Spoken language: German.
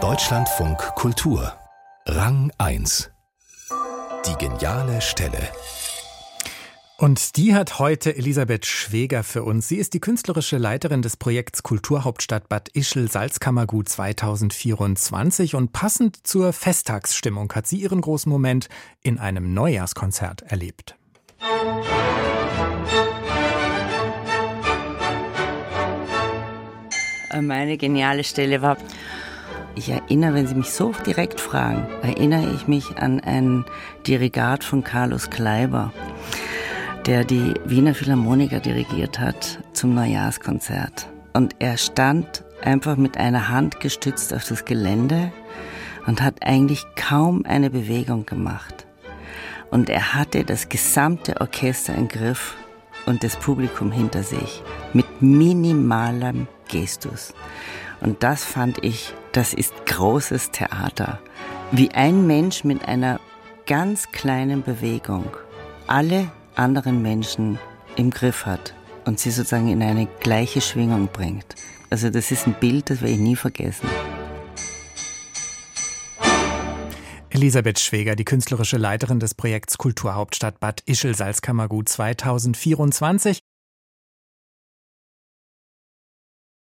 Deutschlandfunk Kultur Rang 1 Die geniale Stelle und die hat heute Elisabeth Schweger für uns. Sie ist die künstlerische Leiterin des Projekts Kulturhauptstadt Bad Ischl Salzkammergut 2024 und passend zur Festtagsstimmung hat sie ihren großen Moment in einem Neujahrskonzert erlebt. Meine geniale Stelle war, ich erinnere, wenn Sie mich so direkt fragen, erinnere ich mich an ein Dirigat von Carlos Kleiber der die Wiener Philharmoniker dirigiert hat zum Neujahrskonzert. Und er stand einfach mit einer Hand gestützt auf das Gelände und hat eigentlich kaum eine Bewegung gemacht. Und er hatte das gesamte Orchester im Griff und das Publikum hinter sich mit minimalem Gestus. Und das fand ich, das ist großes Theater. Wie ein Mensch mit einer ganz kleinen Bewegung alle anderen Menschen im Griff hat und sie sozusagen in eine gleiche Schwingung bringt. Also das ist ein Bild, das werde ich nie vergessen. Elisabeth Schweger, die künstlerische Leiterin des Projekts Kulturhauptstadt Bad Ischl Salzkammergut 2024.